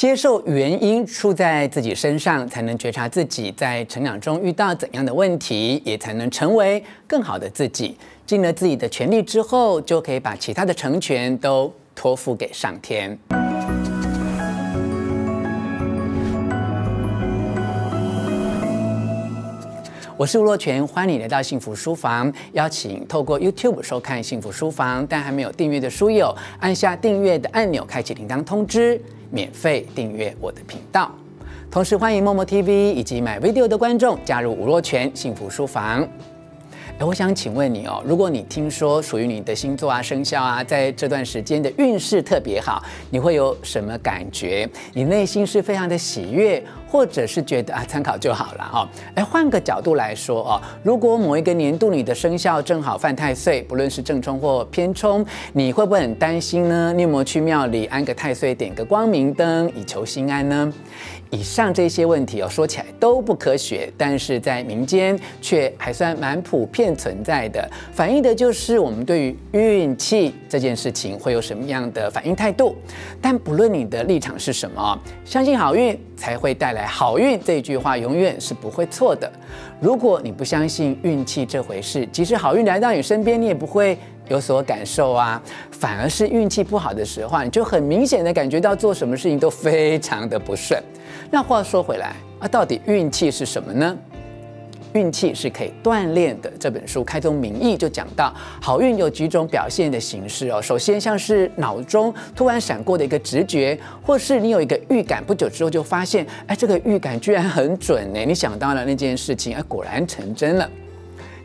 接受原因出在自己身上，才能觉察自己在成长中遇到怎样的问题，也才能成为更好的自己。尽了自己的全力之后，就可以把其他的成全都托付给上天。我是吴若权，欢迎你来到幸福书房。邀请透过 YouTube 收看幸福书房，但还没有订阅的书友，按下订阅的按钮，开启铃铛通知，免费订阅我的频道。同时欢迎 Momo TV 以及 MyVideo 的观众加入吴若权幸福书房。哎，我想请问你哦，如果你听说属于你的星座啊、生肖啊，在这段时间的运势特别好，你会有什么感觉？你内心是非常的喜悦，或者是觉得啊，参考就好了哈。哎，换个角度来说哦，如果某一个年度你的生肖正好犯太岁，不论是正冲或偏冲，你会不会很担心呢？你有没有去庙里安个太岁，点个光明灯，以求心安呢？以上这些问题哦，说起来都不科学，但是在民间却还算蛮普遍存在的，反映的就是我们对于运气这件事情会有什么样的反应态度。但不论你的立场是什么，相信好运才会带来好运这句话永远是不会错的。如果你不相信运气这回事，即使好运来到你身边，你也不会有所感受啊。反而是运气不好的时候，你就很明显的感觉到做什么事情都非常的不顺。那话说回来啊，到底运气是什么呢？运气是可以锻炼的。这本书开宗明义就讲到，好运有几种表现的形式哦。首先像是脑中突然闪过的一个直觉，或是你有一个预感，不久之后就发现，哎，这个预感居然很准呢。你想到了那件事情，哎，果然成真了。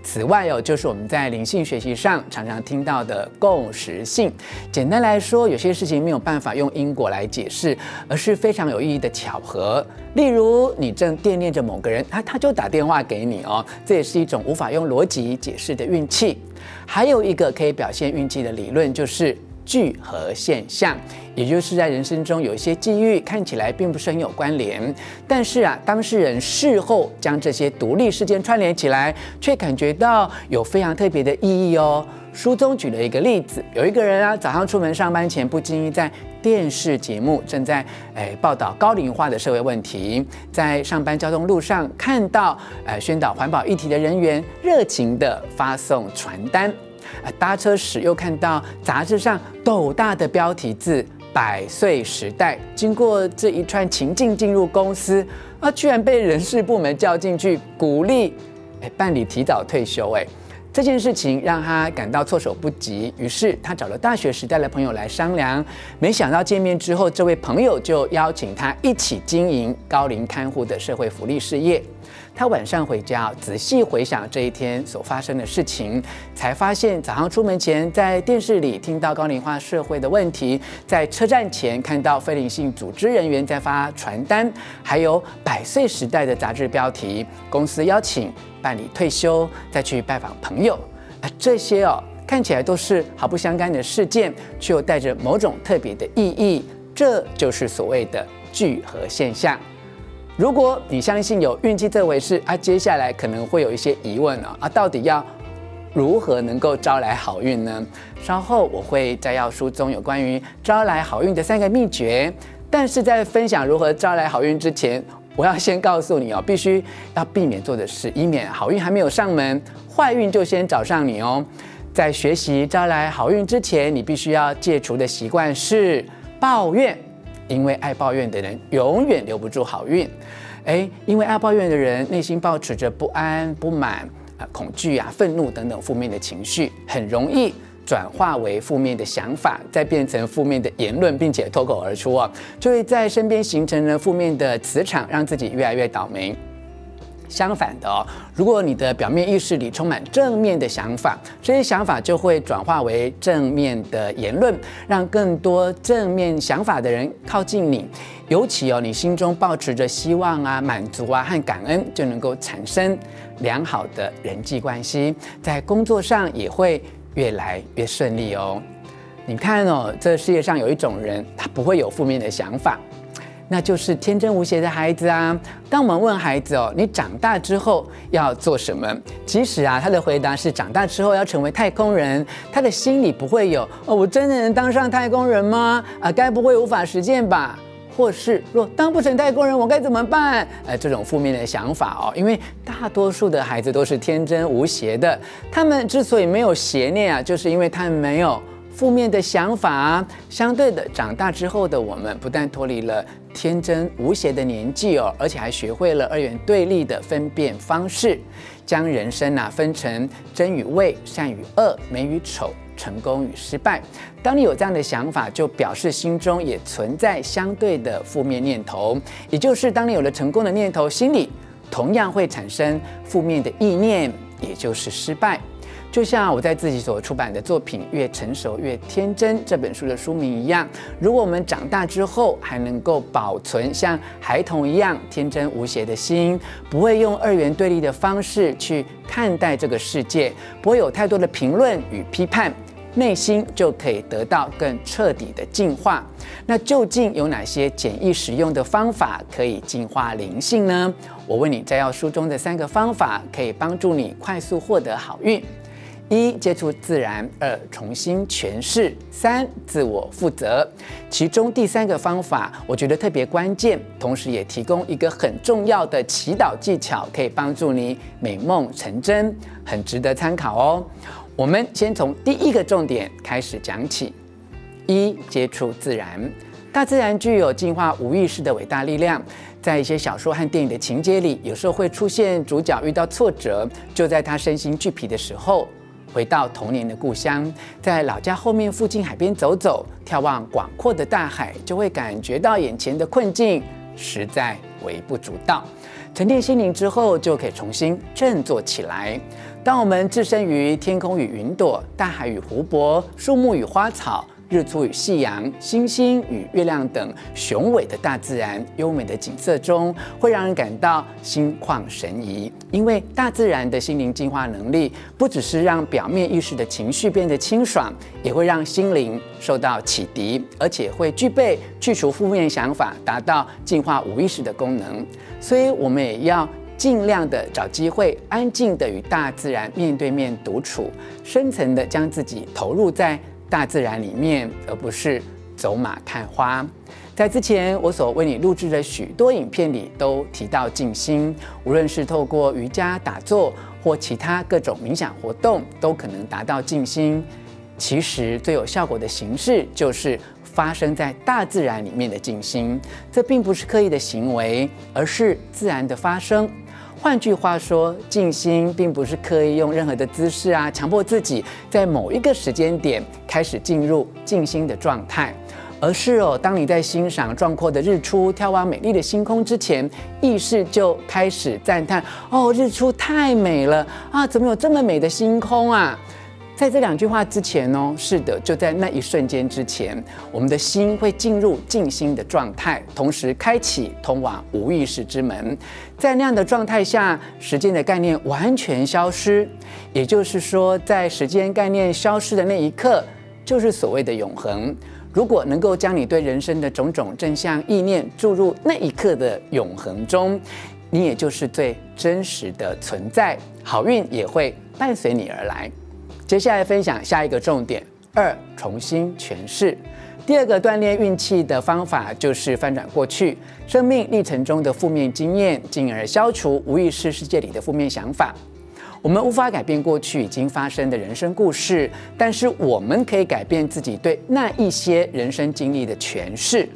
此外哦，就是我们在灵性学习上常常听到的共识性。简单来说，有些事情没有办法用因果来解释，而是非常有意义的巧合。例如，你正惦念着某个人，他他就打电话给你哦，这也是一种无法用逻辑解释的运气。还有一个可以表现运气的理论，就是。聚合现象，也就是在人生中有一些际遇看起来并不是很有关联，但是啊，当事人事后将这些独立事件串联起来，却感觉到有非常特别的意义哦。书中举了一个例子，有一个人啊，早上出门上班前，不经意在电视节目正在诶报道高龄化的社会问题，在上班交通路上看到呃宣导环保议题的人员热情地发送传单。搭车时又看到杂志上斗大的标题字“百岁时代”，经过这一串情境进入公司，啊，居然被人事部门叫进去鼓励，哎，办理提早退休，哎，这件事情让他感到措手不及，于是他找了大学时代的朋友来商量，没想到见面之后，这位朋友就邀请他一起经营高龄看护的社会福利事业。他晚上回家，仔细回想这一天所发生的事情，才发现早上出门前在电视里听到高龄化社会的问题，在车站前看到非灵性组织人员在发传单，还有百岁时代的杂志标题，公司邀请办理退休，再去拜访朋友，啊，这些哦看起来都是毫不相干的事件，却又带着某种特别的意义，这就是所谓的聚合现象。如果你相信有运气这回事啊，接下来可能会有一些疑问啊，啊，到底要如何能够招来好运呢？稍后我会摘要书中有关于招来好运的三个秘诀，但是在分享如何招来好运之前，我要先告诉你哦，必须要避免做的事，以免好运还没有上门，坏运就先找上你哦。在学习招来好运之前，你必须要戒除的习惯是抱怨。因为爱抱怨的人永远留不住好运，诶，因为爱抱怨的人内心抱持着不安、不满、啊恐惧啊、愤怒等等负面的情绪，很容易转化为负面的想法，再变成负面的言论，并且脱口而出啊，就会在身边形成了负面的磁场，让自己越来越倒霉。相反的哦，如果你的表面意识里充满正面的想法，这些想法就会转化为正面的言论，让更多正面想法的人靠近你。尤其哦，你心中抱持着希望啊、满足啊和感恩，就能够产生良好的人际关系，在工作上也会越来越顺利哦。你看哦，这世界上有一种人，他不会有负面的想法。那就是天真无邪的孩子啊！当我们问孩子哦，你长大之后要做什么？即使啊，他的回答是长大之后要成为太空人，他的心里不会有哦，我真的能当上太空人吗？啊，该不会无法实践吧？或是若当不成代工人，我该怎么办？呃，这种负面的想法哦，因为大多数的孩子都是天真无邪的，他们之所以没有邪念啊，就是因为他们没有。负面的想法，相对的，长大之后的我们，不但脱离了天真无邪的年纪哦，而且还学会了二元对立的分辨方式，将人生呐、分成真与伪、善与恶、美与丑、成功与失败。当你有这样的想法，就表示心中也存在相对的负面念头，也就是当你有了成功的念头，心里同样会产生负面的意念，也就是失败。就像我在自己所出版的作品《越成熟越天真》这本书的书名一样，如果我们长大之后还能够保存像孩童一样天真无邪的心，不会用二元对立的方式去看待这个世界，不会有太多的评论与批判，内心就可以得到更彻底的净化。那究竟有哪些简易实用的方法可以净化灵性呢？我为你摘要书中的三个方法，可以帮助你快速获得好运。一、接触自然；二、重新诠释；三、自我负责。其中第三个方法，我觉得特别关键，同时也提供一个很重要的祈祷技巧，可以帮助你美梦成真，很值得参考哦。我们先从第一个重点开始讲起：一、接触自然。大自然具有净化无意识的伟大力量，在一些小说和电影的情节里，有时候会出现主角遇到挫折，就在他身心俱疲的时候。回到童年的故乡，在老家后面附近海边走走，眺望广阔的大海，就会感觉到眼前的困境实在微不足道。沉淀心灵之后，就可以重新振作起来。当我们置身于天空与云朵、大海与湖泊、树木与花草。日出与夕阳、星星与月亮等雄伟的大自然优美的景色中，会让人感到心旷神怡。因为大自然的心灵净化能力，不只是让表面意识的情绪变得清爽，也会让心灵受到启迪，而且会具备去除负面想法、达到净化无意识的功能。所以，我们也要尽量的找机会，安静的与大自然面对面独处，深层的将自己投入在。大自然里面，而不是走马看花。在之前我所为你录制的许多影片里，都提到静心。无论是透过瑜伽打坐或其他各种冥想活动，都可能达到静心。其实最有效果的形式，就是发生在大自然里面的静心。这并不是刻意的行为，而是自然的发生。换句话说，静心并不是刻意用任何的姿势啊，强迫自己在某一个时间点开始进入静心的状态，而是哦，当你在欣赏壮阔的日出、眺望美丽的星空之前，意识就开始赞叹：哦，日出太美了啊！怎么有这么美的星空啊？在这两句话之前哦，是的，就在那一瞬间之前，我们的心会进入静心的状态，同时开启通往无意识之门。在那样的状态下，时间的概念完全消失。也就是说，在时间概念消失的那一刻，就是所谓的永恒。如果能够将你对人生的种种正向意念注入那一刻的永恒中，你也就是最真实的存在，好运也会伴随你而来。接下来分享下一个重点：二、重新诠释。第二个锻炼运气的方法就是翻转过去生命历程中的负面经验，进而消除无意识世界里的负面想法。我们无法改变过去已经发生的人生故事，但是我们可以改变自己对那一些人生经历的诠释。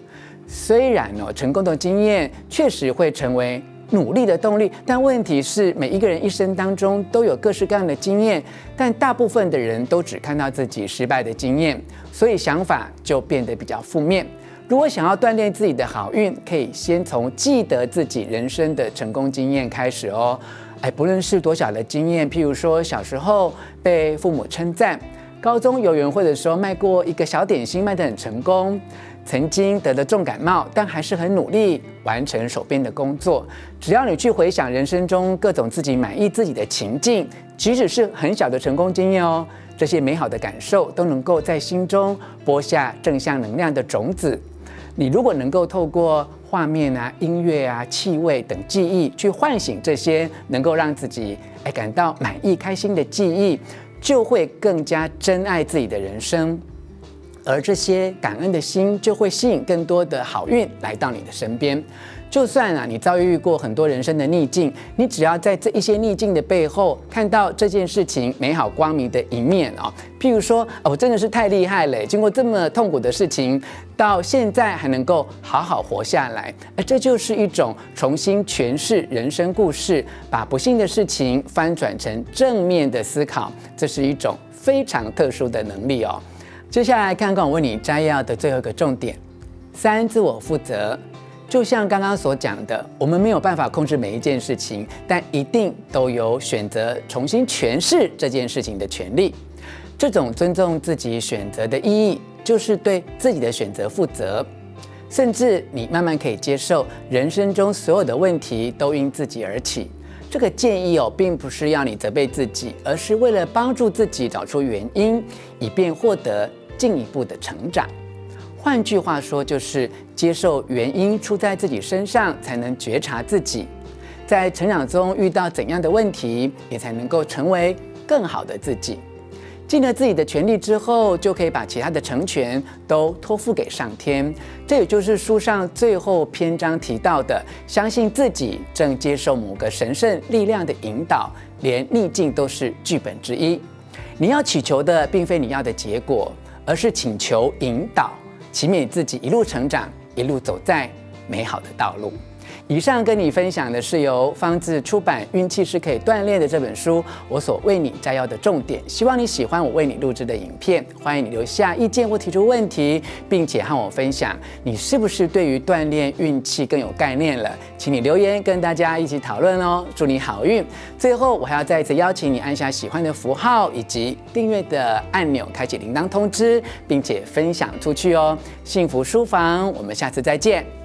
虽然呢，成功的经验确实会成为努力的动力，但问题是，每一个人一生当中都有各式各样的经验，但大部分的人都只看到自己失败的经验，所以想法就变得比较负面。如果想要锻炼自己的好运，可以先从记得自己人生的成功经验开始哦。哎，不论是多小的经验，譬如说小时候被父母称赞，高中游园会的时候卖过一个小点心，卖得很成功。曾经得了重感冒，但还是很努力完成手边的工作。只要你去回想人生中各种自己满意自己的情境，即使是很小的成功经验哦，这些美好的感受都能够在心中播下正向能量的种子。你如果能够透过画面啊、音乐啊、气味等记忆去唤醒这些能够让自己哎感到满意、开心的记忆，就会更加珍爱自己的人生。而这些感恩的心就会吸引更多的好运来到你的身边。就算啊，你遭遇过很多人生的逆境，你只要在这一些逆境的背后看到这件事情美好光明的一面哦。譬如说，我真的是太厉害了，经过这么痛苦的事情，到现在还能够好好活下来，而这就是一种重新诠释人生故事，把不幸的事情翻转成正面的思考，这是一种非常特殊的能力哦。接下来看看我为你摘要的最后一个重点：三、自我负责。就像刚刚所讲的，我们没有办法控制每一件事情，但一定都有选择重新诠释这件事情的权利。这种尊重自己选择的意义，就是对自己的选择负责。甚至你慢慢可以接受，人生中所有的问题都因自己而起。这个建议哦，并不是要你责备自己，而是为了帮助自己找出原因，以便获得进一步的成长。换句话说，就是接受原因出在自己身上，才能觉察自己在成长中遇到怎样的问题，也才能够成为更好的自己。尽了自己的全力之后，就可以把其他的成全都托付给上天。这也就是书上最后篇章提到的：相信自己正接受某个神圣力量的引导，连逆境都是剧本之一。你要祈求的，并非你要的结果，而是请求引导。祈美自己一路成长，一路走在美好的道路。以上跟你分享的是由方智出版《运气是可以锻炼的》这本书，我所为你摘要的重点。希望你喜欢我为你录制的影片，欢迎你留下意见或提出问题，并且和我分享你是不是对于锻炼运气更有概念了？请你留言跟大家一起讨论哦。祝你好运！最后，我还要再一次邀请你按下喜欢的符号以及订阅的按钮，开启铃铛通知，并且分享出去哦。幸福书房，我们下次再见。